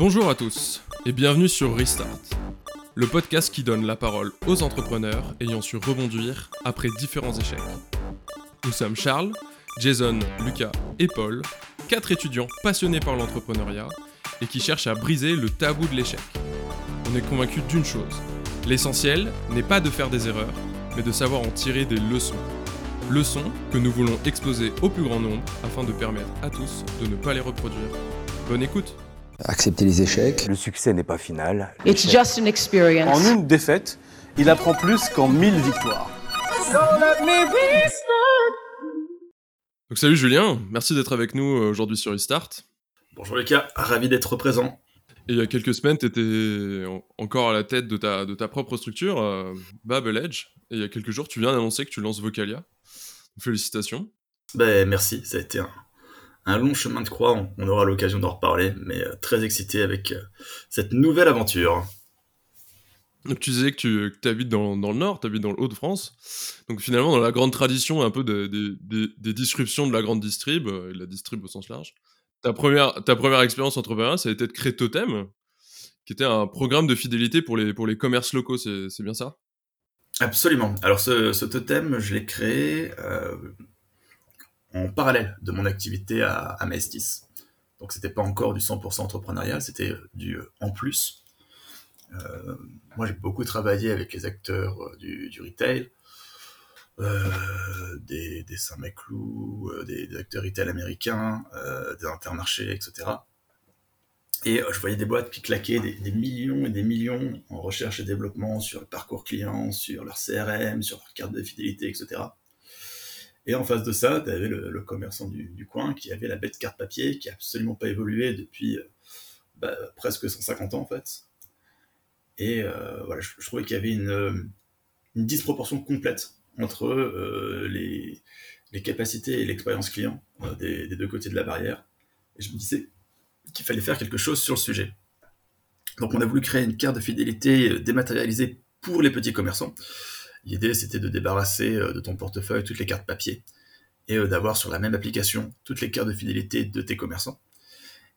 Bonjour à tous et bienvenue sur Restart, le podcast qui donne la parole aux entrepreneurs ayant su rebondir après différents échecs. Nous sommes Charles, Jason, Lucas et Paul, quatre étudiants passionnés par l'entrepreneuriat et qui cherchent à briser le tabou de l'échec. On est convaincus d'une chose, l'essentiel n'est pas de faire des erreurs, mais de savoir en tirer des leçons. Leçons que nous voulons exposer au plus grand nombre afin de permettre à tous de ne pas les reproduire. Bonne écoute Accepter les échecs. Le succès n'est pas final. It's just an experience. En une défaite, il apprend plus qu'en mille victoires. Donc salut Julien, merci d'être avec nous euh, aujourd'hui sur Restart. Bonjour Lucas, ravi d'être présent. Et il y a quelques semaines, tu étais encore à la tête de ta, de ta propre structure, euh, Babel Edge. Et il y a quelques jours, tu viens d'annoncer que tu lances Vocalia. Félicitations. Ben, merci, ça a été un, un long chemin de croix, on, aura l'occasion d'en reparler, mais euh, très excité avec euh, cette nouvelle aventure. Donc tu disais que tu que habites dans, dans, le Nord, tu habites dans le Haut-de-France. Donc finalement, dans la grande tradition un peu des des disruptions de la grande distrib, euh, et de la distrib au sens large, ta première, ta première expérience entrepreneuriale, ça a été de créer Totem, qui était un programme de fidélité pour les, pour les commerces locaux, c'est bien ça? Absolument. Alors ce, ce totem, je l'ai créé euh, en parallèle de mon activité à, à Maestis. Donc c'était pas encore du 100% entrepreneurial, c'était du en plus. Euh, moi j'ai beaucoup travaillé avec les acteurs euh, du, retail, euh, des, Saint-Maclou, euh, des, acteurs retail américains, euh, des intermarchés, etc. Et euh, je voyais des boîtes qui claquaient des, des, millions et des millions en recherche et développement sur le parcours client, sur leur CRM, sur leur carte de fidélité, etc. Et en face de ça, tu avais le, commerçant du, coin qui avait la bête carte papier, qui a absolument pas évolué depuis euh, bah, presque 150 ans en fait. Et euh, voilà, je, trouvais qu'il y avait une, une, disproportion complète entre euh, les, capacités et l'expérience client euh, des, des, deux côtés de la barrière. Et je me disais qu'il fallait faire quelque chose sur le sujet. Donc on a voulu créer une carte de fidélité dématérialisée pour les petits commerçants. L'idée, c'était de débarrasser euh, de ton portefeuille toutes les cartes papier et euh, d'avoir sur la même application toutes les cartes de fidélité de tes commerçants.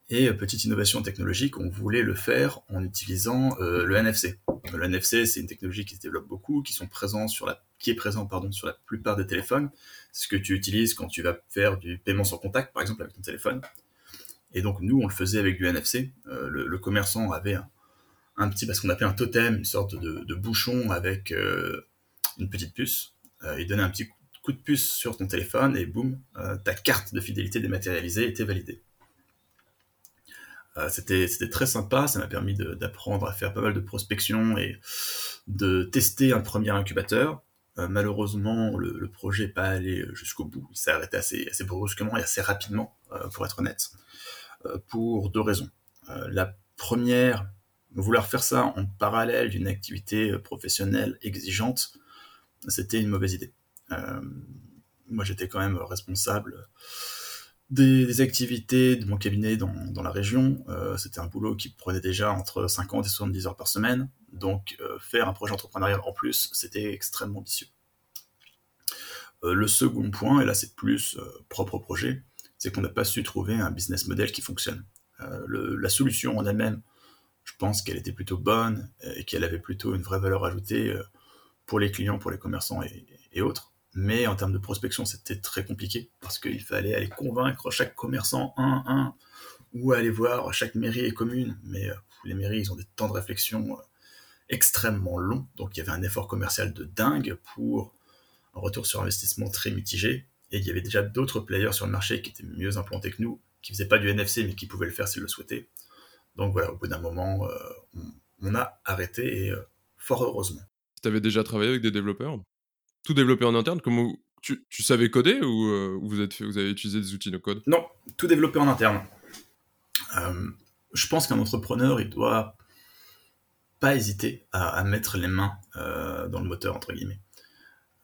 Et euh, petite innovation technologique, on voulait le faire en utilisant le NFC. Le NFC, c'est une technologie qui se développe beaucoup, qui sont présents sur la, qui est présent pardon sur la plupart des téléphones. C'est ce que tu utilises quand tu vas faire du paiement sans contact, par exemple avec ton téléphone. Et donc nous, on le faisait avec du NFC. Le, commerçant avait un, petit, parce qu'on appelait un totem, une sorte de, bouchon avec une petite puce. Euh, il donnait un petit coup de puce sur ton téléphone et boum, euh, ta carte de fidélité dématérialisée était validée. Euh, c'était très sympa, ça m'a permis d'apprendre à faire pas mal de prospection et de tester un premier incubateur. Malheureusement, le, projet n'est pas allé jusqu'au bout. Il s'est arrêté assez, brusquement et assez rapidement, pour être honnête, pour deux raisons. la première, vouloir faire ça en parallèle d'une activité professionnelle exigeante, c'était une mauvaise idée. Euh, moi, j'étais quand même responsable des, activités de mon cabinet dans, la région. Euh, c'était un boulot qui prenait déjà entre 50 et 70 heures par semaine. Donc, euh, faire un projet entrepreneurial en plus, c'était extrêmement ambitieux. Le second point, et là c'est plus propre au projet, c'est qu'on n'a pas su trouver un business model qui fonctionne. La solution en elle-même, je pense qu'elle était plutôt bonne et qu'elle avait plutôt une vraie valeur ajoutée pour les clients, pour les commerçants et, autres. Mais en termes de prospection, c'était très compliqué parce qu'il fallait aller convaincre chaque commerçant un un ou aller voir chaque mairie et commune. Mais euh, les mairies, ils ont des temps de réflexion euh, extrêmement longs. Donc il y avait un effort commercial de dingue pour un retour sur investissement très mitigé. Et il y avait déjà d'autres players sur le marché qui étaient mieux implantés que nous, qui faisaient pas du NFC, mais qui pouvaient le faire s'ils le souhaitaient. Donc voilà, au bout d'un moment, euh, on, on, a arrêté et fort heureusement. Tu avais déjà travaillé avec des développeurs? Tout développé en interne Comment tu, savais coder ou, euh, vous, avez utilisé des outils no code? Non, tout développé en interne. Euh, je pense qu'un entrepreneur, il doit pas hésiter à, mettre les mains euh, dans le moteur, entre guillemets.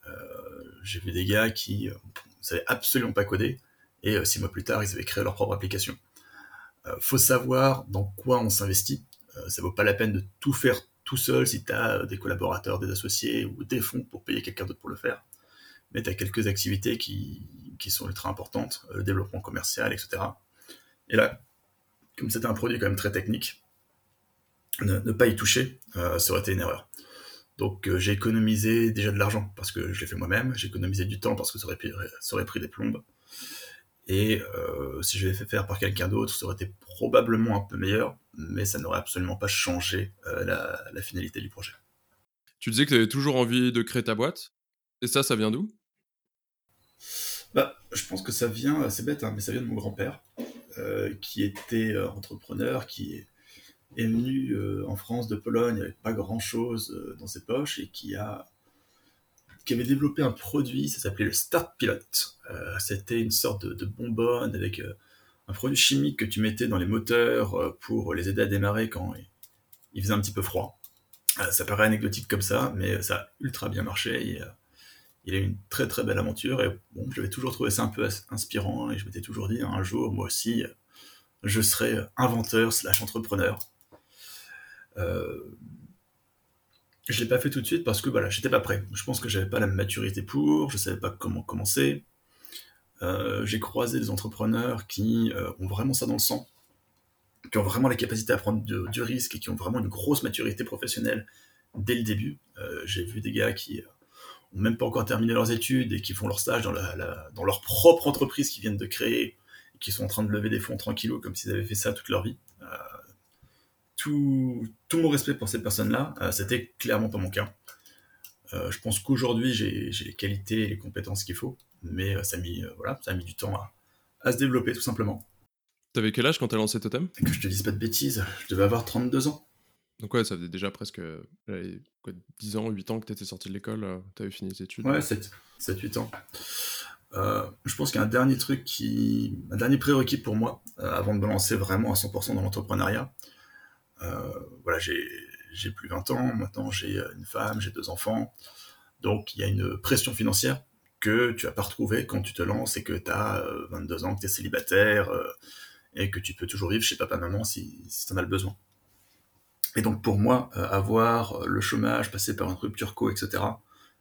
Euh, J'ai vu des gars qui ne savaient absolument pas coder, et six mois plus tard, ils avaient créé leur propre application. Faut savoir dans quoi on s'investit. ça vaut pas la peine de tout faire tout seul si tu as des collaborateurs, des associés ou des fonds pour payer quelqu'un d'autre pour le faire. Mais tu as quelques activités qui, sont ultra importantes, le développement commercial, etc. Et là, comme c'était un produit quand même très technique, ne, pas y toucher, ça aurait été une erreur. Donc j'ai économisé déjà de l'argent parce que je l'ai fait moi-même, j'ai économisé du temps parce que ça aurait pris des plombes. Et si je l'avais fait faire par quelqu'un d'autre, ça aurait été probablement un peu meilleur, mais ça n'aurait absolument pas changé la, la, finalité du projet. Tu disais que tu avais toujours envie de créer ta boîte, et ça, ça vient d'où? Bah, je pense que ça vient, c'est bête, hein, mais ça vient de mon grand-père, euh, qui était euh, entrepreneur, qui est, venu euh, en France de Pologne avec pas grand-chose dans ses poches et qui a qui avait développé un produit, ça s'appelait le Start Pilot. C'était une sorte de, bonbonne avec un produit chimique que tu mettais dans les moteurs pour les aider à démarrer quand il, faisait un petit peu froid. ça paraît anecdotique comme ça, mais ça a ultra bien marché. Il a eu une très très belle aventure et bon, j'avais toujours trouvé ça un peu inspirant et je m'étais toujours dit un jour moi aussi je serai inventeur slash entrepreneur. Euh, je l'ai pas fait tout de suite parce que voilà j'étais pas prêt. Je pense que j'avais pas la maturité pour, je savais pas comment commencer. Euh, j'ai croisé des entrepreneurs qui euh, ont vraiment ça dans le sang, qui ont vraiment la capacité à prendre du risque et qui ont vraiment une grosse maturité professionnelle dès le début. Euh, j'ai vu des gars qui ont même pas encore terminé leurs études et qui font leur stage dans, dans leur propre entreprise qu'ils viennent de créer et qui sont en train de lever des fonds tranquillos comme s'ils avaient fait ça toute leur vie. Euh, tout, tout, mon respect pour ces personnes-là, euh, c'était clairement pas mon cas. Euh, je pense qu'aujourd'hui j'ai les qualités et les compétences qu'il faut, mais ça a mis, voilà, ça a mis du temps à, à se développer tout simplement. T'avais quel âge quand t'as lancé Totem? Que je te dise pas de bêtises, je devais avoir 32 ans. Donc ouais, ça faisait déjà presque 10 ans, 8 ans que tu étais sorti de l'école, euh, tu avais fini tes études. Ouais, 7, 8 ans. Euh, je pense qu'il y a un dernier truc qui. un dernier prérequis pour moi, euh, avant de me lancer vraiment à 100% dans l'entrepreneuriat. Voilà, j'ai plus 20 ans, maintenant j'ai une femme, j'ai deux enfants. Donc il y a une pression financière que tu vas pas retrouver quand tu te lances et que tu as 22 ans, que tu es célibataire et que tu peux toujours vivre chez papa-maman si, si tu en as le besoin. Et donc pour moi, euh, avoir le chômage, passer par une rupture co, etc.,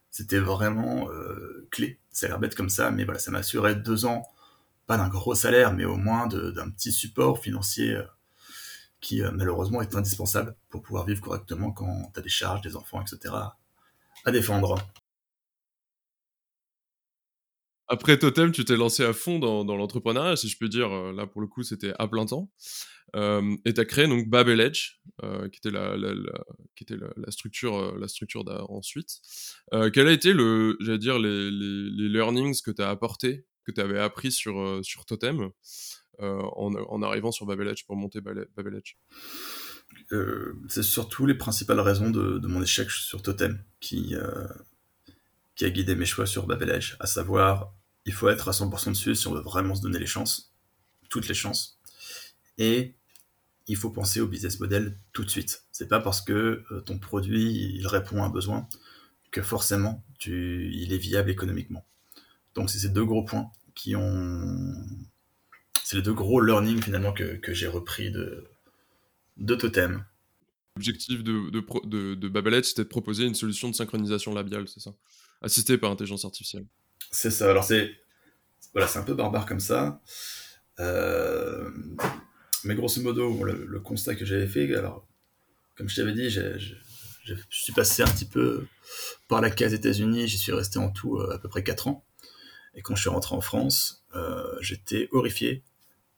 c'était vraiment euh, clé. Ça a l'air bête comme ça, mais voilà, ça m'a assuré deux ans, pas d'un gros salaire, mais au moins d'un petit support financier euh, qui malheureusement est indispensable pour pouvoir vivre correctement quand tu as des charges, des enfants, etc. à défendre. Après Totem, tu t'es lancé à fond dans, l'entrepreneuriat, si je peux dire. Euh, là, pour le coup, c'était à plein temps. Euh, et tu as créé donc Babel Edge, euh, qui était la, structure, la structure ensuite. quel a été, le, j'allais dire, les, learnings que tu as apportés, que tu avais appris sur Totem? En, arrivant sur Babel Edge pour monter Babel Edge C'est surtout les principales raisons de, mon échec sur Totem qui, qui a guidé mes choix sur Babel Edge, à savoir il faut être à 100% dessus si on veut vraiment se donner les chances, toutes les chances. Et il faut penser au business model tout de suite. C'est pas parce que euh, ton produit il répond à un besoin que forcément il est viable économiquement. Donc c'est ces deux gros points qui ont, c'est les deux gros learnings finalement que, que j'ai repris de, de Totem. L'objectif de, de, c'était de proposer une solution de synchronisation labiale, c'est ça? Assistée par intelligence artificielle. C'est ça. Alors c'est voilà, un peu barbare comme ça. Euh, mais grosso modo, le, constat que j'avais fait, alors comme je t'avais dit, je suis passé un petit peu par la case États-Unis. J'y suis resté en tout euh, à peu près 4 ans. Et quand je suis rentré en France, euh, j'étais horrifié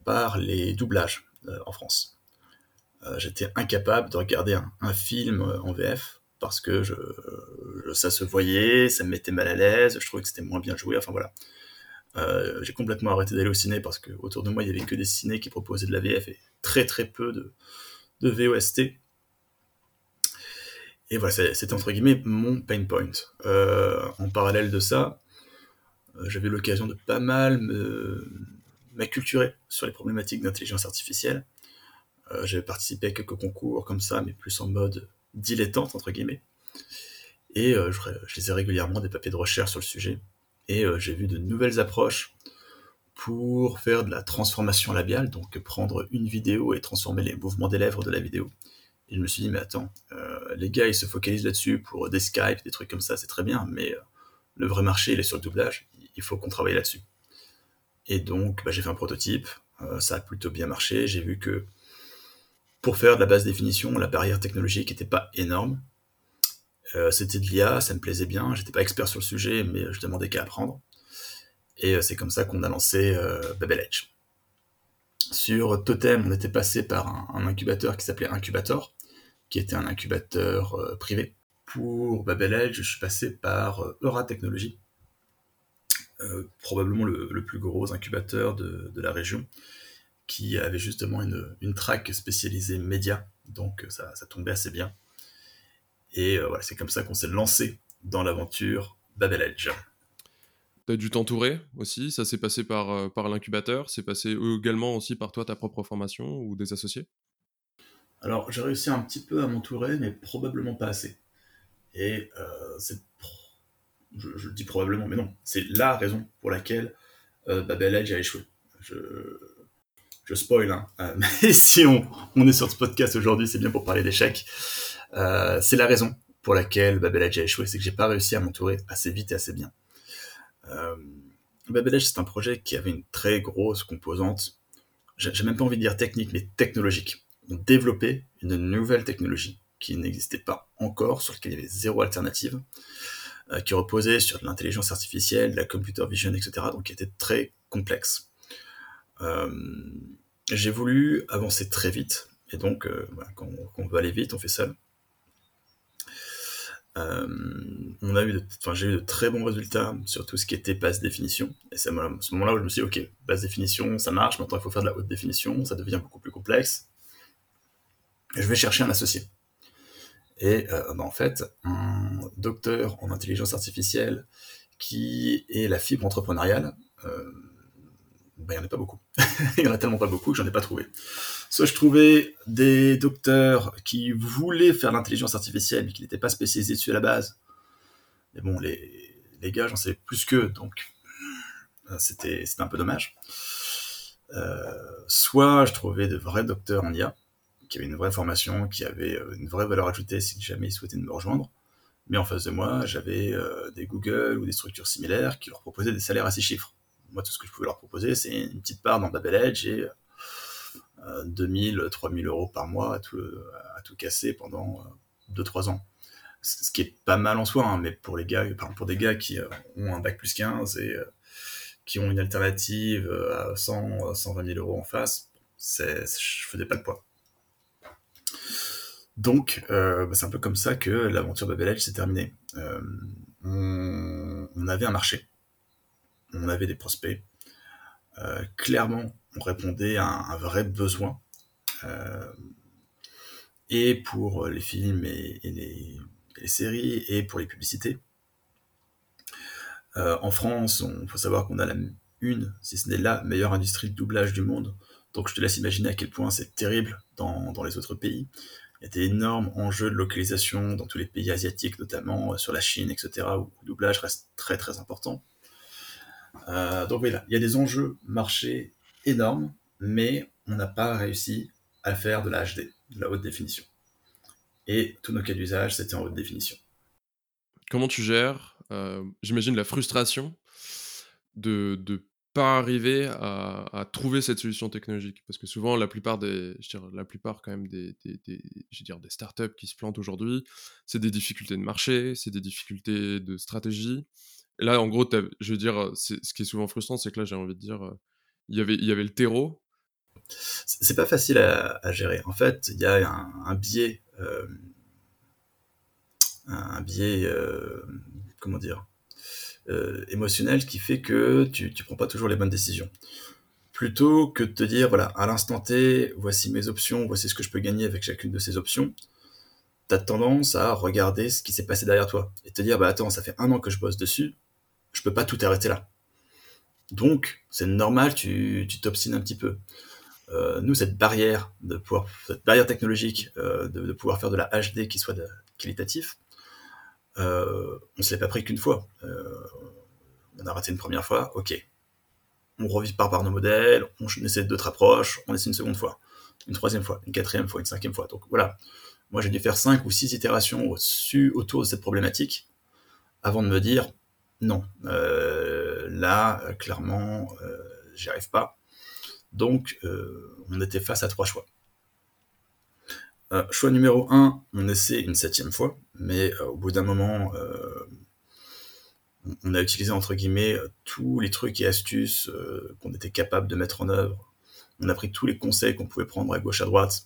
par les doublages en France. j'étais incapable de regarder un film en VF parce que je, ça se voyait, ça me mettait mal à l'aise, je trouvais que c'était moins bien joué, enfin voilà. Euh, j'ai complètement arrêté d'aller au ciné parce que autour de moi il y avait que des ciné qui proposaient de la VF et très très peu de, de VOST. Et voilà, c'était entre guillemets mon pain point. Euh, en parallèle de ça, euh, j'avais l'occasion de pas mal m'acculturer sur les problématiques d'intelligence artificielle. j'avais participé à quelques concours comme ça, mais plus en mode dilettantes, entre guillemets. Et euh, je, je, lisais régulièrement des papiers de recherche sur le sujet. Et euh, j'ai vu de nouvelles approches pour faire de la transformation labiale, donc prendre une vidéo et transformer les mouvements des lèvres de la vidéo. Et je me suis dit, mais attends, euh, les gars, ils se focalisent là-dessus pour des Skype, des trucs comme ça, c'est très bien, mais le vrai marché, il est sur le doublage, il faut qu'on travaille là-dessus. Et donc, bah, j'ai fait un prototype, ça a plutôt bien marché, j'ai vu que pour faire de la basse définition, la barrière technologique n'était pas énorme. Euh, c'était de l'IA, ça me plaisait bien. J'étais pas expert sur le sujet, mais je demandais qu'à apprendre. Et euh, c'est comme ça qu'on a lancé euh, Babel Edge. Sur Totem, on était passé par un, incubateur qui s'appelait Incubator, qui était un incubateur privé. Pour Babel Edge, je suis passé par Eura Technologies, probablement le, plus gros incubateur de, la région, qui avait justement une, une track spécialisée média, donc ça, ça tombait assez bien. Et euh, voilà, c'est comme ça qu'on s'est lancé dans l'aventure Babel Edge. Tu as dû t'entourer aussi, ça s'est passé par, euh, par l'incubateur, c'est passé également aussi par toi, ta propre formation ou des associés? Alors j'ai réussi un petit peu à m'entourer, mais probablement pas assez. Et euh, c'est... Je, je, dis probablement, mais non, c'est la raison pour laquelle Babel Edge a échoué. Je, je spoil, hein. mais si on, on, est sur ce podcast aujourd'hui, c'est bien pour parler d'échecs. Euh, c'est la raison pour laquelle Babel Edge a échoué, c'est que j'ai pas réussi à m'entourer assez vite et assez bien. Euh, Babel Edge, c'est un projet qui avait une très grosse composante, j'ai même pas envie de dire technique, mais technologique. On développait une nouvelle technologie qui n'existait pas encore, sur laquelle il y avait zéro alternative, euh, qui reposait sur de l'intelligence artificielle, de la computer vision, etc., donc qui était très complexe. j'ai voulu avancer très vite, et donc, quand, quand, on veut aller vite, on fait seul. Euh, j'ai eu de très bons résultats sur tout ce qui était basse définition. Et c'est à ce moment-là où je me suis dit, ok, basse définition, ça marche. Maintenant, il faut faire de la haute définition, ça devient beaucoup plus complexe. je vais chercher un associé. Et euh, bah, en fait, un docteur en intelligence artificielle qui est la fibre entrepreneuriale, euh, bah, il n'y en a pas beaucoup. il n'y en a tellement pas beaucoup que j'en ai pas trouvé. Soit je trouvais des docteurs qui voulaient faire l'intelligence artificielle mais qui n'étaient pas spécialisés dessus à la base. Mais bon, les, les gars, j'en savais plus qu'eux, donc euh, c'était un peu dommage. Soit je trouvais de vrais docteurs en IA, qui avaient une vraie formation, qui avaient euh, une vraie valeur ajoutée si jamais ils souhaitaient me rejoindre. Mais en face de moi, j'avais des Google ou des structures similaires qui leur proposaient des salaires à six chiffres moi, tout ce que je pouvais leur proposer, c'est une petite part dans Babel Edge et 2000, 3000 euros par mois à tout, casser pendant 2-3 euh, ans. Ce qui est pas mal en soi, hein, mais pour les gars, pour des gars qui euh, ont un bac plus 15 et euh, qui ont une alternative à 100, 120 000 euros en face, je faisais pas le poids. Donc, bah, c'est un peu comme ça que l'aventure Babel s'est terminée. on, avait un marché, on avait des prospects. Euh, clairement, on répondait à un, vrai besoin. Euh, et pour les films et, les, séries et pour les publicités. Euh, en France, il faut savoir qu'on a la, une, si ce n'est la meilleure industrie de doublage du monde. Donc je te laisse imaginer à quel point c'est terrible dans, les autres pays. Il y a des énormes enjeux de localisation dans tous les pays asiatiques, notamment sur la Chine, etc., où le doublage reste très très important. Euh, donc voilà, il y a des enjeux marché énormes, mais on n'a pas réussi à faire de la HD, de la haute définition. Et tous nos cas d'usage, c'était en haute définition. Comment tu gères, euh, j'imagine, la frustration de ne pas arriver à, trouver cette solution technologique Parce que souvent, la plupart des, je dire, la plupart quand même des, je dire, des startups qui se plantent aujourd'hui, c'est des difficultés de marché, c'est des difficultés de stratégie là, en gros, je veux dire, ce qui est souvent frustrant, c'est que là, j'ai envie de dire, euh, il y avait, il y avait le terreau. C'est pas facile à, gérer. En fait, il y a un, biais, euh, un biais, euh, comment dire, émotionnel qui fait que tu, tu prends pas toujours les bonnes décisions. Plutôt que de te dire, voilà, à l'instant T, voici mes options, voici ce que je peux gagner avec chacune de ces options, tu as tendance à regarder ce qui s'est passé derrière toi et te dire, bah attends, ça fait un an que je bosse dessus, je peux pas tout arrêter là. Donc, c'est normal, tu t'obstines un petit peu. Euh, nous, cette barrière de pouvoir, cette barrière technologique euh, de, pouvoir faire de la HD qui soit qualitatif, euh, on se l'est pas pris qu'une fois. on a raté une première fois, ok. On revit par par nos modèles, on essaie d'autres approches, on essaie une seconde fois, une troisième fois, une quatrième fois, une cinquième fois. Donc voilà. Moi, j'ai dû faire cinq ou six itérations au-dessus, autour de cette problématique avant de me dire, non, euh, là, clairement, euh, j'y arrive pas. Donc, euh, on était face à trois choix. Euh, choix numéro 1, on essaie une septième fois, mais euh, au bout d'un moment, euh, on a utilisé entre guillemets tous les trucs et astuces qu'on était capable de mettre en œuvre. On a pris tous les conseils qu'on pouvait prendre à gauche à droite.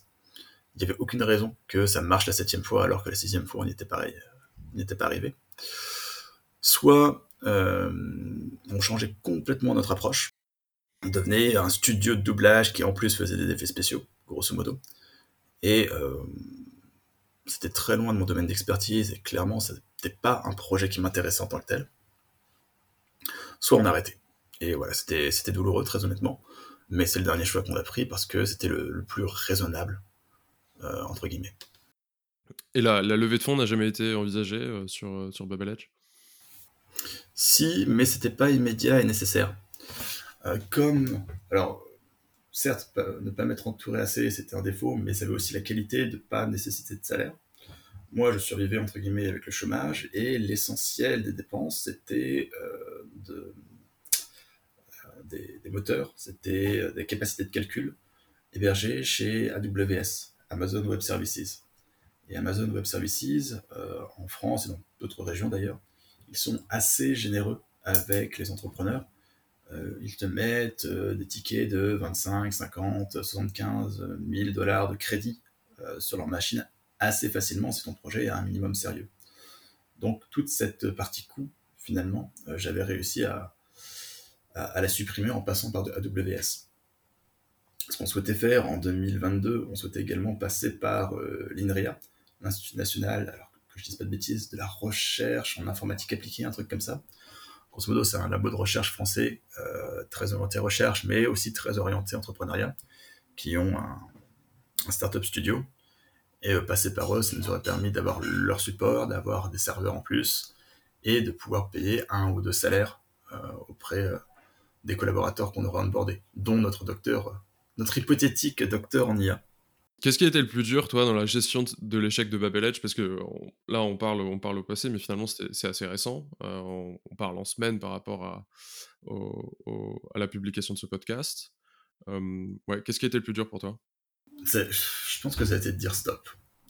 Il n'y avait aucune raison que ça marche la septième fois alors que la sixième fois on n'y était, pas arrivé. Soit on changeait complètement notre approche. On devenait un studio de doublage qui en plus faisait des effets spéciaux, grosso modo. Et euh, c'était très loin de mon domaine d'expertise et clairement, ce n'était pas un projet qui m'intéressait en tant que tel. Soit on arrêtait. Et voilà, c'était, douloureux, très honnêtement. Mais c'est le dernier choix qu'on a pris parce que c'était le, plus raisonnable, euh, entre guillemets. Et la, la levée de fonds n'a jamais été envisagée euh, sur, sur Bubble Edge? Si, mais c'était pas immédiat et nécessaire. comme. Alors, certes, ne pas m'être entouré assez, c'était un défaut, mais ça avait aussi la qualité de ne pas nécessiter de salaire. Moi, je survivais entre guillemets avec le chômage et l'essentiel des dépenses, c'était euh, euh, des, moteurs, c'était euh, des capacités de calcul hébergées chez AWS, Amazon Web Services. Et Amazon Web Services, en France et dans d'autres régions d'ailleurs, ils sont assez généreux avec les entrepreneurs euh, ils te mettent euh, des tickets de 25, 50, 75 000 dollars de crédit euh, sur leur machine assez facilement si ton projet a un minimum sérieux. Donc toute cette partie coût, finalement, j'avais réussi à, à, la supprimer en passant par AWS. Ce qu'on souhaitait faire en 2022, on souhaitait également passer par l'INRIA, l'Institut national, alors que je ne dise pas de bêtises, de la recherche en informatique appliquée, un truc comme ça, Grosso modo, c'est un labo de recherche français, euh, très orienté recherche, mais aussi très orienté entrepreneuriat, qui ont un, startup studio. Et euh, passer par eux, ça nous aurait permis d'avoir leur support, d'avoir des serveurs en plus, et de pouvoir payer un ou deux salaires euh, auprès des collaborateurs qu'on aurait onboardés, dont notre docteur, notre hypothétique docteur en IA. Qu'est-ce qui a été le plus dur, toi, dans la gestion de l'échec de Babel Edge Parce que là, on parle, on parle au passé, mais finalement, c'est assez récent. Euh, on, parle en semaine par rapport à, à la publication de ce podcast. ouais, Qu'est-ce qui a été le plus dur pour toi? Je pense que ça a été de dire stop.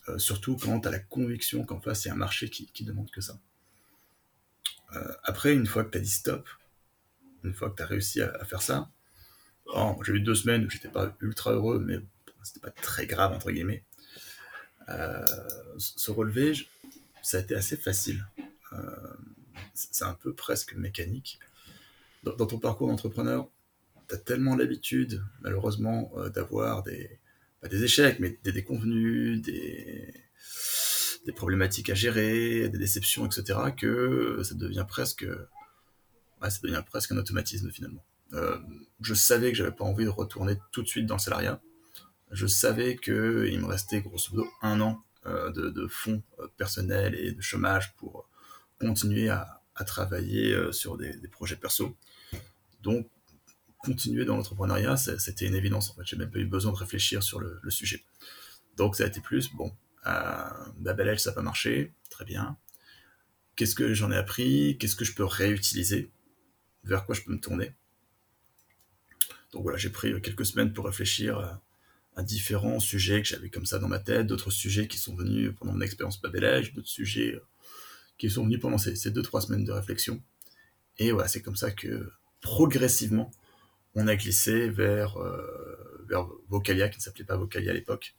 Euh, surtout quand tu as la conviction qu'en face, il y a un marché qui, qui demande que ça. Euh, après, une fois que tu as dit stop, une fois que tu as réussi à, faire ça, j'ai eu deux semaines où j'étais pas ultra heureux, mais c'était pas très grave, entre guillemets. Euh, se relever, ça a été assez facile. Euh, c'est un peu presque mécanique. Dans, ton parcours d'entrepreneur, tu as tellement l'habitude, malheureusement, euh, d'avoir des, échecs, mais des déconvenus, des, problématiques à gérer, des déceptions, etc., que ça devient presque, ça devient presque un automatisme finalement. je savais que j'avais pas envie de retourner tout de suite dans le salariat je savais qu'il me restait grosso modo un an euh, de, fonds euh, personnels et de chômage pour continuer à, travailler euh, sur des, projets perso. Donc, continuer dans l'entrepreneuriat, c'était une évidence. En fait, j'ai même pas eu besoin de réfléchir sur le, sujet. Donc, ça a été plus, bon, euh, ça n'a pas marché, très bien. Qu'est-ce que j'en ai appris? Qu'est-ce que je peux réutiliser? Vers quoi je peux me tourner? Donc voilà, j'ai pris quelques semaines pour réfléchir à différents sujets que j'avais comme ça dans ma tête, d'autres sujets qui sont venus pendant mon expérience Babelage, d'autres sujets euh, qui sont venus pendant ces, deux, trois semaines de réflexion. Et voilà, c'est comme ça que progressivement, on a glissé vers, euh, vers Vocalia, qui ne s'appelait pas Vocalia à l'époque.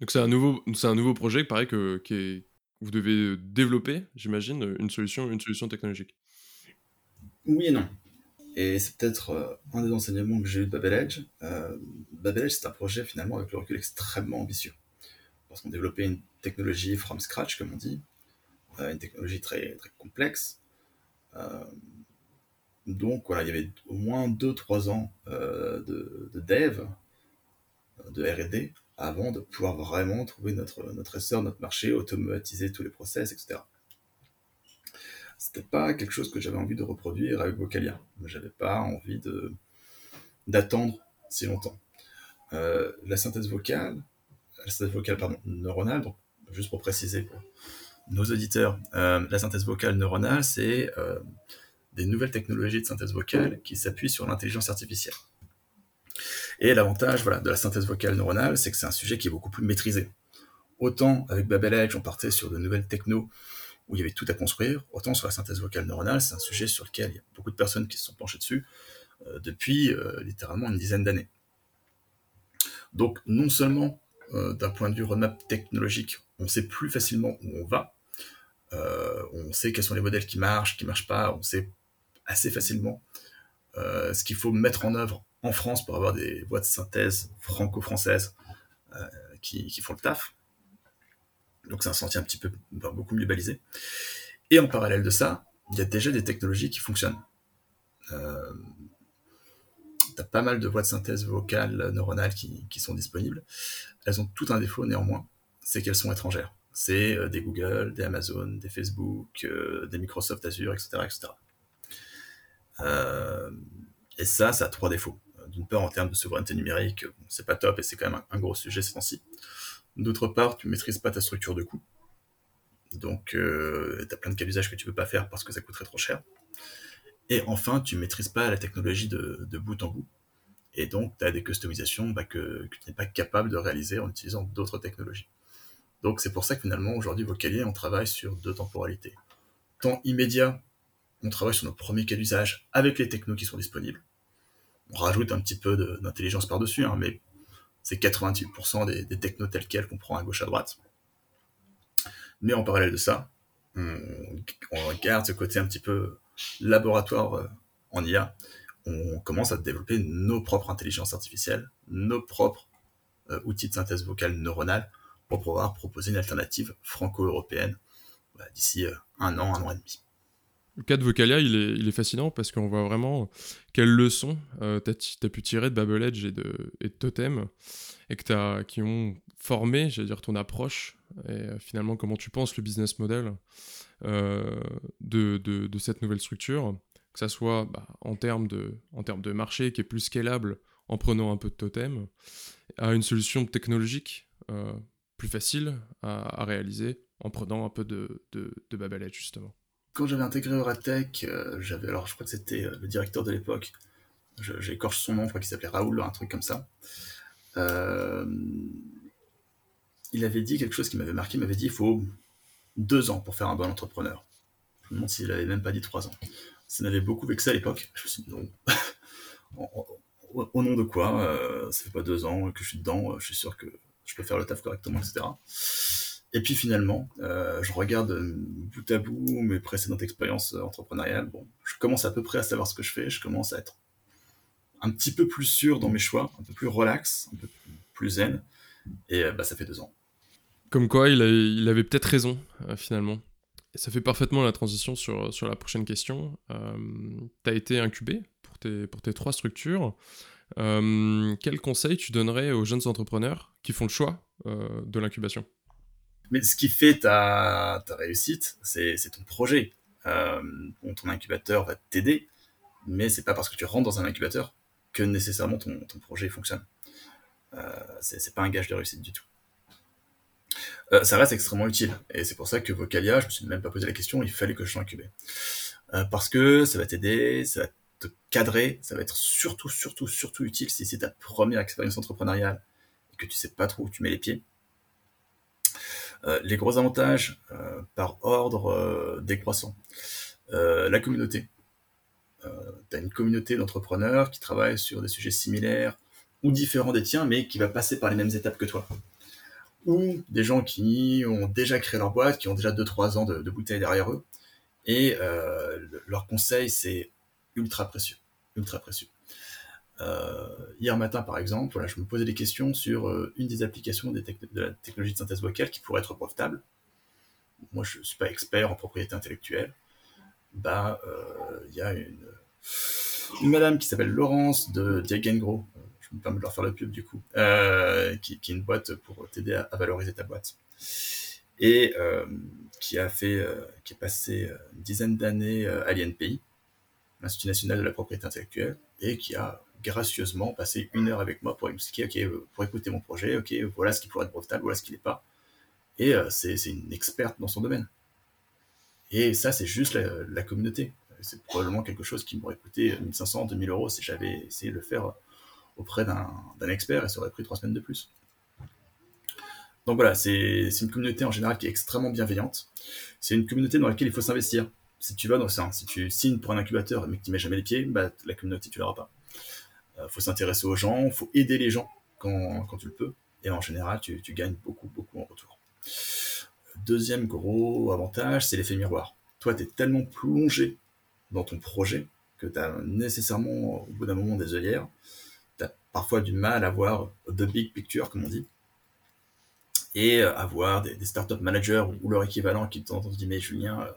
Donc c'est un nouveau, c'est un nouveau projet, pareil que qui vous devez développer, j'imagine, une solution, une solution technologique. Oui et non. Et c'est peut-être euh, un des enseignements que j'ai eu de Babel Edge. Euh, Babel Edge, c'est un projet finalement avec le recul extrêmement ambitieux. Parce qu'on développait une technologie from scratch, comme on dit, euh, une technologie très, très complexe. donc voilà, il y avait au moins 2-3 ans de, de, dev, de RD, avant de pouvoir vraiment trouver notre, notre essor, notre marché, automatiser tous les process, etc c'était pas quelque chose que j'avais envie de reproduire avec Vocalia. J'avais pas envie de d'attendre si longtemps. Euh, la synthèse vocale, la synthèse vocale pardon, neuronale, donc juste pour préciser nos auditeurs, euh, la synthèse vocale neuronale, c'est euh, des nouvelles technologies de synthèse vocale qui s'appuient sur l'intelligence artificielle. Et l'avantage voilà, de la synthèse vocale neuronale, c'est que c'est un sujet qui est beaucoup plus maîtrisé. Autant avec Babel Edge, on partait sur de nouvelles technos où il y avait tout à construire, autant sur la synthèse vocale neuronale, c'est un sujet sur lequel il y a beaucoup de personnes qui se sont penchées dessus euh, depuis euh, littéralement une dizaine d'années. Donc non seulement euh, d'un point de vue roadmap technologique, on sait plus facilement où on va, on sait quels sont les modèles qui marchent, qui marchent pas, on sait assez facilement ce qu'il faut mettre en œuvre en France pour avoir des voix de synthèse franco-françaises qui, font le taf. Donc c'est un sentier un petit peu beaucoup mieux balisé. Et en parallèle de ça, il y a déjà des technologies qui fonctionnent. Euh, tu as pas mal de voies de synthèse vocale neuronale qui, sont disponibles. Elles ont tout un défaut néanmoins, c'est qu'elles sont étrangères. C'est euh, des Google, des Amazon, des Facebook, euh, des Microsoft Azure, etc. etc. et ça, ça a trois défauts. D'une part, en termes de souveraineté numérique, c'est pas top et c'est quand même un, un gros sujet ces temps-ci. D'autre part, tu maîtrises pas ta structure de coût. Donc, euh, tu as plein de cas d'usage que tu peux pas faire parce que ça coûterait trop cher. Et enfin, tu maîtrises pas la technologie de, bout en bout. Et donc, tu as des customisations bah, que, tu n'es pas capable de réaliser en utilisant d'autres technologies. Donc, c'est pour ça que finalement, aujourd'hui, Vocalier, on travaille sur deux temporalités. Temps immédiat, on travaille sur nos premiers cas d'usage avec les technos qui sont disponibles. On rajoute un petit peu d'intelligence par-dessus, hein, mais c'est 98% des, des technos tels quels qu'on prend à gauche à droite. Mais en parallèle de ça, on, on garde ce côté un petit peu laboratoire euh, en IA. On commence à développer nos propres intelligences artificielles, nos propres euh, outils de synthèse vocale neuronale pour pouvoir proposer une alternative franco-européenne bah, d'ici euh, un an, un an et demi. Le cas de Vocalia, il est, fascinant parce qu'on voit vraiment quelles leçons euh, tu as, pu tirer de Babel Edge et de, Totem et que qui ont formé, j'allais dire, ton approche et euh, finalement comment tu penses le business model euh, de, cette nouvelle structure, que ça soit bah, en, termes de, marché qui est plus scalable en prenant un peu de Totem, à une solution technologique plus facile à, à, réaliser en prenant un peu de, de, de Babel Edge justement quand j'avais intégré Euratech, euh, j'avais alors je crois que c'était euh, le directeur de l'époque, j'écorche son nom, je crois qu'il s'appelait Raoul, un truc comme ça. Euh, il avait dit quelque chose qui m'avait marqué, il m'avait dit il faut deux ans pour faire un bon entrepreneur. Je me demande s'il avait même pas dit trois ans. Ça m'avait beaucoup vexé à l'époque. Je me suis dit non. au, nom de quoi Ça fait pas deux ans que je suis dedans, je suis sûr que je peux faire le taf correctement, etc. Et puis finalement, euh, je regarde euh, bout à bout mes précédentes expériences euh, entrepreneuriales. Bon, je commence à peu près à savoir ce que je fais. Je commence à être un petit peu plus sûr dans mes choix, un peu plus relax, un peu plus zen. Et bah, ça fait deux ans. Comme quoi, il, avait peut-être raison, finalement. Ça fait parfaitement la transition sur, sur la prochaine question. tu as été incubé pour tes, pour tes trois structures. quel conseil tu donnerais aux jeunes entrepreneurs qui font le choix de l'incubation? Mais ce qui fait ta, réussite, c'est ton projet. Euh, ton incubateur va t'aider, mais c'est pas parce que tu rentres dans un incubateur que nécessairement ton, projet fonctionne. Euh, c'est pas un gage de réussite du tout. Euh, ça reste extrêmement utile, et c'est pour ça que Vocalia, je me suis même pas posé la question, il fallait que je sois incubé. Parce que ça va t'aider, ça va te cadrer, ça va être surtout, surtout, surtout utile si c'est ta première expérience entrepreneuriale et que tu sais pas trop où tu mets les pieds les gros avantages euh, par ordre euh, décroissant. la communauté. tu une communauté d'entrepreneurs qui travaillent sur des sujets similaires ou différents des tiens, mais qui va passer par les mêmes étapes que toi. Ou des gens qui ont déjà créé leur boîte, qui ont déjà 2-3 ans de, bouteilles derrière eux, et leur conseil, c'est ultra précieux. Ultra précieux. Euh, hier matin, par exemple, voilà, je me posais des questions sur euh, une des applications de la technologie de synthèse vocale qui pourrait être profitable. Moi, je ne suis pas expert en propriété intellectuelle. Bah, euh, il y a une, une madame qui s'appelle Laurence de Diagengro, je me permets de leur faire le pub du coup, qui, qui, est une boîte pour t'aider à, valoriser ta boîte. Et qui a fait, qui est passé une dizaine d'années à l'INPI, l'Institut national de la propriété intellectuelle, et qui a gracieusement passer une heure avec moi pour expliquer, ok, euh, pour écouter mon projet, ok, voilà ce qui pourrait être profitable, voilà ce qui n'est pas. Et euh, c'est une experte dans son domaine. Et ça, c'est juste la, communauté. C'est probablement quelque chose qui m'aurait coûté 1500, 2000 euros si j'avais essayé de le faire auprès d'un expert et ça aurait pris trois semaines de plus. Donc voilà, c'est une communauté en général qui est extrêmement bienveillante. C'est une communauté dans laquelle il faut s'investir. Si tu vas dans ça, si tu signes pour un incubateur mais que tu mets jamais les pieds, bah, la communauté tu l'auras pas. Il euh, faut s'intéresser aux gens, faut aider les gens quand, quand, tu le peux. Et en général, tu, tu gagnes beaucoup, beaucoup en retour. Deuxième gros avantage, c'est l'effet miroir. Toi, tu es tellement plongé dans ton projet que tu as nécessairement, au bout d'un moment, des œillères. Tu as parfois du mal à voir the big picture, comme on dit et avoir des, des startup managers ou, leur équivalent qui t'entendent dire mais Julien, euh,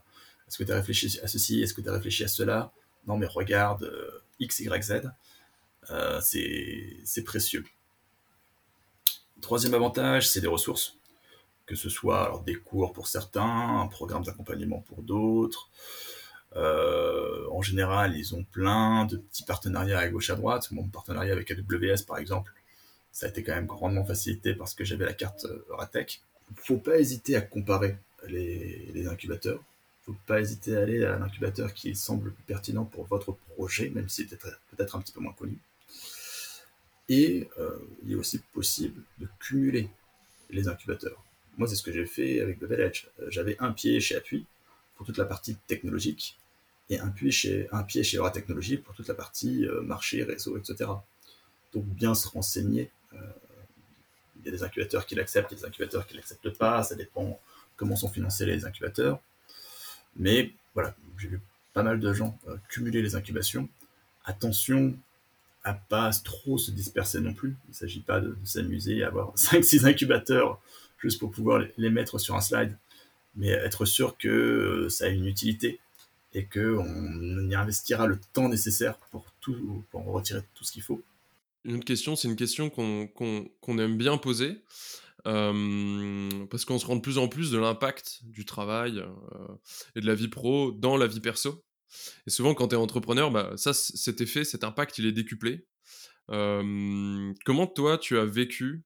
est-ce que tu as réfléchi à ceci, est-ce que tu as réfléchi à cela? Non mais regarde euh, X, Y, Z, euh, c'est précieux. Troisième avantage, c'est des ressources, que ce soit des cours pour certains, un programme d'accompagnement pour d'autres. en général, ils ont plein de petits partenariats à gauche à droite. Mon partenariat avec AWS, par exemple, ça a été quand même grandement facilité parce que j'avais la carte euh, Ratec. Faut pas hésiter à comparer les, les incubateurs. Faut pas hésiter à aller à l'incubateur qui semble le plus pertinent pour votre projet, même s'il est peut-être un petit peu moins connu. Et euh, il est aussi possible de cumuler les incubateurs. Moi, c'est ce que j'ai fait avec Edge. Euh, j'avais un pied chez Appui pour toute la partie technologique et un pied chez, un pied chez Aura Technologies pour toute la partie marché, réseau, etc. Donc bien se renseigner euh, il y a des incubateurs qui l'acceptent, il y a des incubateurs qui l'acceptent pas, ça dépend comment sont financés les incubateurs. Mais voilà, j'ai vu pas mal de gens euh, cumuler les incubations. Attention à pas trop se disperser non plus. Il ne s'agit pas de, s'amuser à avoir 5-6 incubateurs juste pour pouvoir les mettre sur un slide, mais être sûr que euh, ça a une utilité et qu'on y investira le temps nécessaire pour, retirer tout ce qu'il faut. Une question, c'est une question qu'on aime bien poser. parce qu'on se rend de plus en plus de l'impact du travail et de la vie pro dans la vie perso. Et souvent, quand tu es entrepreneur, bah, ça, cet effet, cet impact, il est décuplé. comment toi, tu as vécu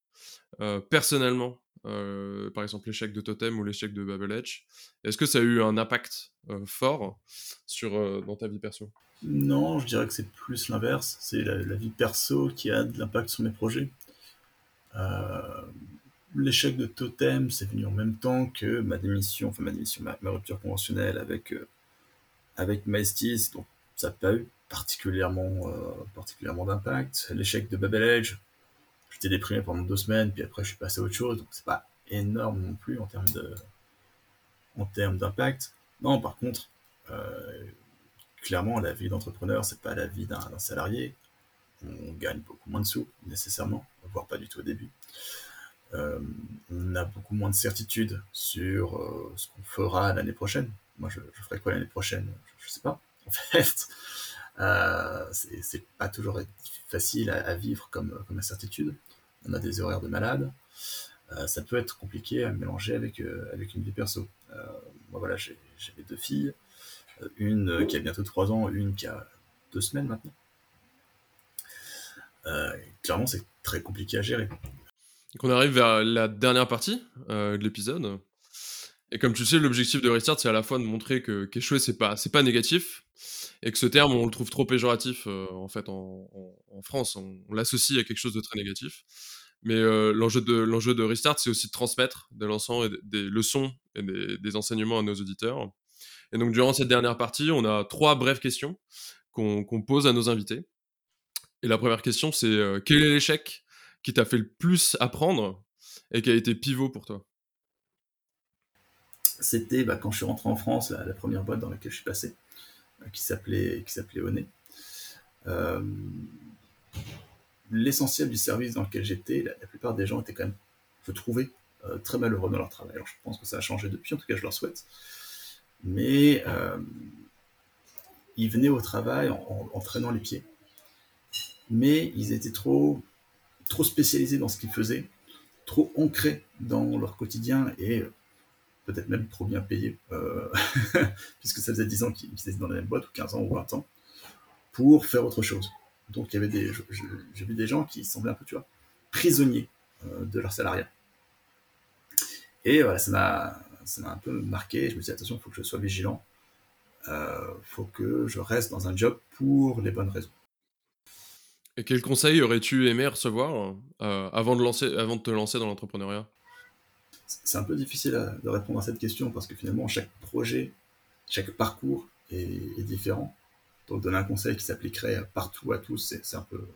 personnellement, par exemple, l'échec de Totem ou l'échec de Babel Edge? Est-ce que ça a eu un impact fort sur, dans ta vie perso? Non, je dirais que c'est plus l'inverse. C'est la, vie perso qui a de l'impact sur mes projets. L'échec de Totem, c'est venu en même temps que ma démission, enfin ma démission, ma, rupture conventionnelle avec, avec Maestis, donc ça n'a pas eu particulièrement, euh, particulièrement d'impact. L'échec de Babel Edge, j'étais déprimé pendant deux semaines, puis après je suis passé à autre chose, donc c'est pas énorme non plus en termes d'impact. Non, par contre, clairement, la vie d'entrepreneur, c'est pas la vie d'un salarié. On gagne beaucoup moins de sous, nécessairement, voire pas du tout au début. Euh, on a beaucoup moins de certitude sur euh, ce qu'on fera l'année prochaine. Moi, je, ferai quoi l'année prochaine? Je, sais pas. En fait, euh, c'est pas toujours facile à, vivre comme, incertitude. On a des horaires de malade. Euh, ça peut être compliqué à mélanger avec, avec une vie perso. moi, voilà, j'ai deux filles une qui a bientôt 3 ans, une qui a 2 semaines maintenant. Euh, clairement, c'est très compliqué à gérer. Donc on arrive vers la dernière partie euh, de l'épisode. Et comme tu sais, l'objectif de Restart, c'est à la fois de montrer que qu'échouer, c'est pas, c'est pas négatif, et que ce terme, on le trouve trop péjoratif, euh, en fait, en, France. On, l'associe à quelque chose de très négatif. Mais l'enjeu de, l'enjeu de Restart, c'est aussi de transmettre des leçons et des, leçons et des, des, enseignements à nos auditeurs. Et donc, durant cette dernière partie, on a trois brèves questions qu'on pose à nos invités. Et la première question, c'est euh, quel est l'échec qui t'a fait le plus apprendre et qui a été pivot pour toi? C'était bah, quand je suis rentré en France, la, première boîte dans laquelle je suis passé, euh, qui s'appelait qui s'appelait Oné. Euh, l'essentiel du service dans lequel j'étais, la, plupart des gens étaient quand même, je trouvais, très malheureux dans leur travail. Alors je pense que ça a changé depuis, en tout cas je leur souhaite mais euh, ils venaient au travail en, traînant les pieds. Mais ils étaient trop, trop spécialisés dans ce qu'ils faisaient, trop ancrés dans leur quotidien et peut-être même trop bien payés, euh, puisque ça faisait 10 ans qu'ils étaient dans la même boîte, ou 15 ans, ou 20 ans, pour faire autre chose. Donc il y avait des, j'ai vu des gens qui semblaient un peu, tu vois, prisonniers euh, de leur salariat. Et voilà, ça m'a, ça m'a un peu marqué. Je me disais, attention, il faut que je sois vigilant. Il euh, faut que je reste dans un job pour les bonnes raisons. Et quel conseil aurais-tu aimé recevoir avant, de lancer, avant de te lancer dans l'entrepreneuriat? C'est un peu difficile de répondre à cette question parce que finalement, chaque projet, chaque parcours est, différent. Donc, donner un conseil qui s'appliquerait partout à tous, c'est un, peu,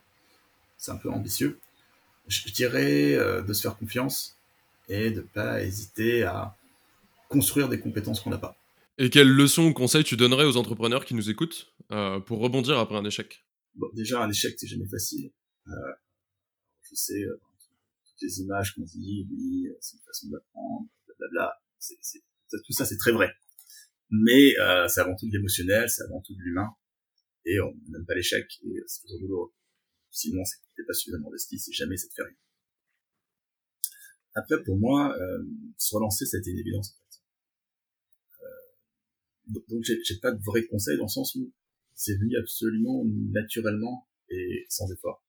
un peu ambitieux. Je, dirais euh, de se faire confiance et de ne pas hésiter à construire des compétences qu'on n'a pas. Et quelles leçons ou conseils tu donnerais aux entrepreneurs qui nous écoutent euh, pour rebondir après un échec? Bon, Déjà, un échec, c'est jamais facile. Euh, je sais, toutes les images qu'on dit, oui, c'est une façon d'apprendre, blablabla. tout ça, c'est très vrai. Mais euh, c'est avant tout de l'émotionnel, c'est avant tout de l'humain. Et on n'aime pas l'échec, et c'est toujours douloureux. Sinon, c'est pas suffisamment investi, si jamais ça te fait rien. Après, pour moi, euh, se relancer, ça a une évidence. Donc j'ai pas de vrai conseil dans le sens où c'est venu absolument naturellement et sans effort.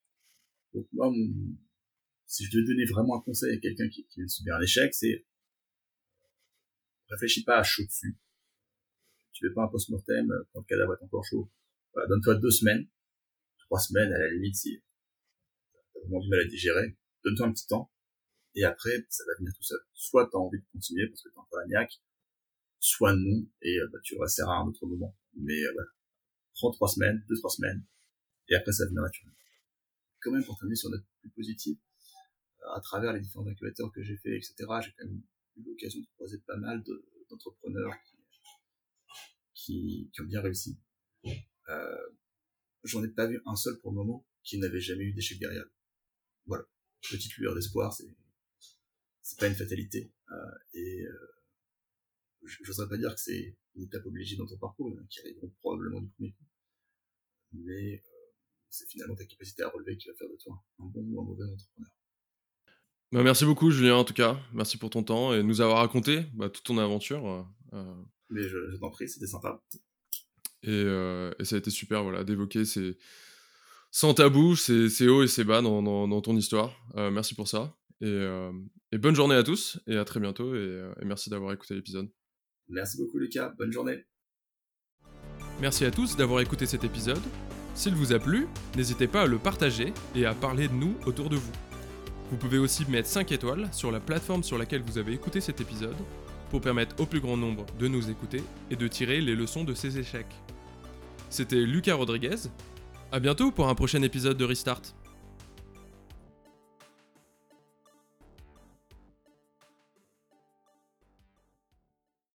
Donc moi, si je devais donner vraiment un conseil à quelqu'un qui, vient de subir un échec, c'est réfléchis pas à chaud dessus. Tu fais pas un post-mortem quand le cadavre est encore chaud. Voilà, donne-toi deux semaines, trois semaines à la limite si t'as vraiment du mal à digérer. Donne-toi un petit temps et après ça va venir tout seul. Soit t'as envie de continuer parce que t'es encore niaque, soit non, et euh, bah, tu resteras à un autre moment. Mais euh, voilà, prends trois semaines, deux, trois semaines, et après ça vient naturellement. Quand même, pour terminer sur notre plus positive, à travers les différents incubateurs que j'ai fait, etc., j'ai quand même eu l'occasion de croiser pas mal d'entrepreneurs qui, ont bien réussi. Euh, J'en ai pas vu un seul pour le moment qui n'avait jamais eu d'échec derrière. Voilà, petite lueur d'espoir, c'est pas une fatalité. Euh, et euh, je n'oserais pas dire que c'est une étape obligée dans ton parcours, qui arriveront probablement du premier coup. Mais euh, c'est finalement ta capacité à relever qui va faire de toi un bon ou un mauvais entrepreneur. Bah, merci beaucoup Julien en tout cas, merci pour ton temps et nous avoir raconté bah, toute ton aventure. Euh, euh. Mais je, t'en prie, c'était sympa. Et, ça a été super voilà, d'évoquer ces... sans tabou, ces, hauts et ces bas dans, dans, ton histoire. merci pour ça. Et, et, bonne journée à tous et à très bientôt et merci d'avoir écouté l'épisode. Merci beaucoup Lucas, bonne journée. Merci à tous d'avoir écouté cet épisode. S'il vous a plu, n'hésitez pas à le partager et à parler de nous autour de vous. Vous pouvez aussi mettre 5 étoiles sur la plateforme sur laquelle vous avez écouté cet épisode pour permettre au plus grand nombre de nous écouter et de tirer les leçons de ces échecs. C'était Lucas Rodriguez. A bientôt pour un prochain épisode de Restart.